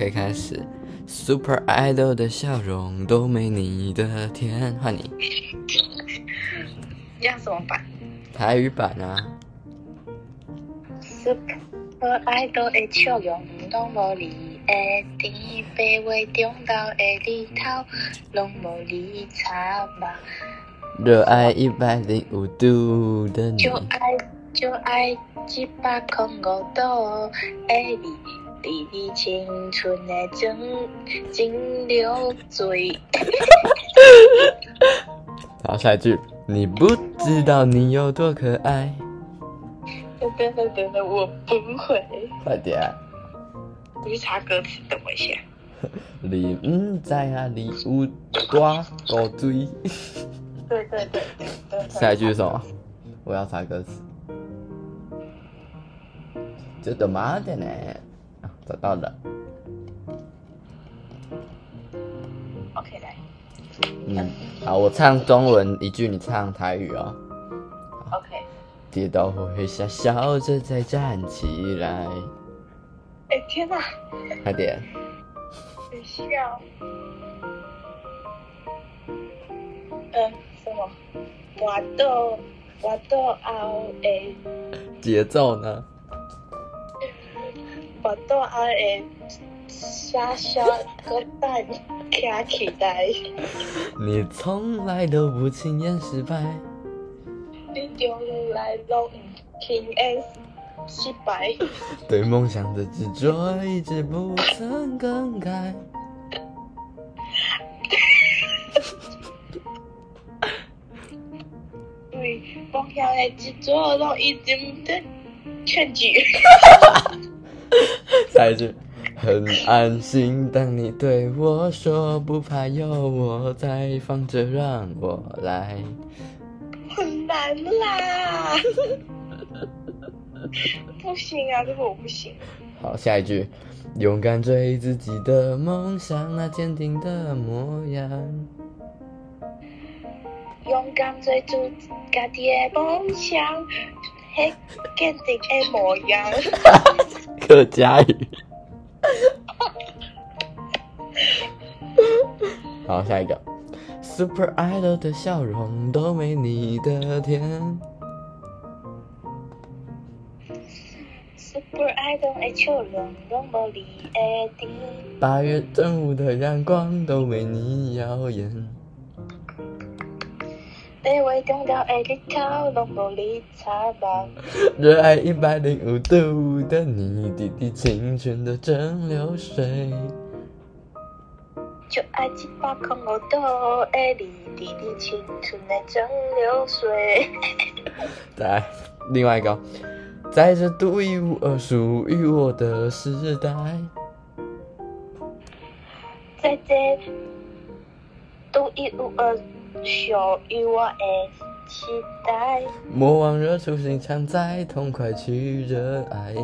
可以开始。Super Idol 的笑容都没你的甜，换你。这样怎么版？台语版啊。Super Idol 的笑容拢无你的甜，白话中道的里头拢无你差吧。热爱一百零五度的你，就爱就爱一百零五度的你。滴滴青春的蒸蒸馏水。好，下一句，你不知道你有多可爱。等等等等等，我不会。快点。我去查歌词，等我一下。你唔知啊，你有多古锥。对对对对。下一句是什么？我要查歌词。这都嘛的呢？找到了。OK，来。嗯，好，我唱中文一句，你唱台语哦。OK。跌倒后会笑，笑着再站起来。哎、欸，天哪！快点。笑。嗯，什么？我都我都熬诶。节奏呢？我都爱诶，小小个蛋卡起来。你从来都不轻言失败。你从来都不轻言失败。对梦想的执着一直不曾更改。对梦想的执着都一直在劝举。下一句，很安心。当你对我说不怕有我在，放着让我来。很难啦，不行啊，这个我不行。好，下一句，勇敢追自己的梦想，那坚定的模样。勇敢追逐自己的梦想，嘿，坚定的模样。客家语，好，下一个，Super Idol 的笑容都没你的甜。Super Idol 的笑容都没你的甜。八月正午的阳光都没你耀眼。热爱一百零五度的你，滴滴清纯的蒸馏水。就爱一百零五度的你，滴滴清纯的蒸馏水。再来另外一个，在这独一无二属于我的时代，在这独一无二。属于我的期待，莫忘热初心，常在痛快去热爱。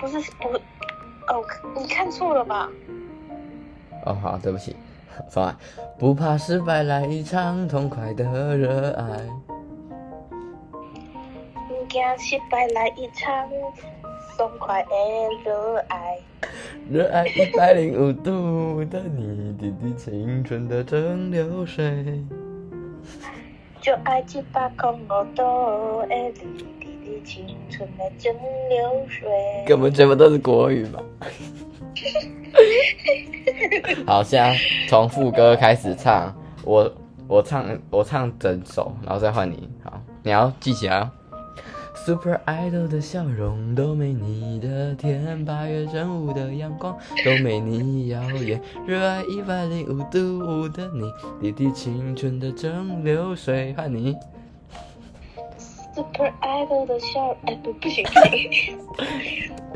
不是不哦，你看错了吧？哦，好，对不起，重来。不怕失败，来一场痛快的热爱。不怕失败，来一场痛快的热爱。热爱一百零五度的你，滴滴清纯的蒸馏水。就爱一百零五度的你，滴滴清纯的蒸馏水。根本全部都是国语吧？好，现在从副歌开始唱，我我唱我唱整首，然后再换你。好，你要记起来哦。Super Idol 的笑容都没你的甜，八月正午的阳光都没你耀眼，热爱一百零五度的你，滴滴清纯的蒸馏水。换你。Super Idol 的笑，哎不不行不行。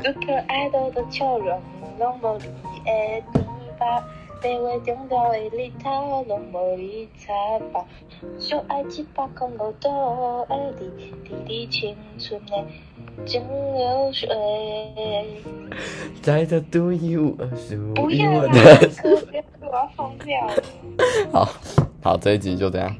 Super Idol 的笑容拢无你的甜吧。白话中道的里头拢无你差吧，就爱一百零五度的你，滴滴青春的蒸馏水。在这独一无二属于我的。不要啦，我要疯掉了。好好，这一集就这样。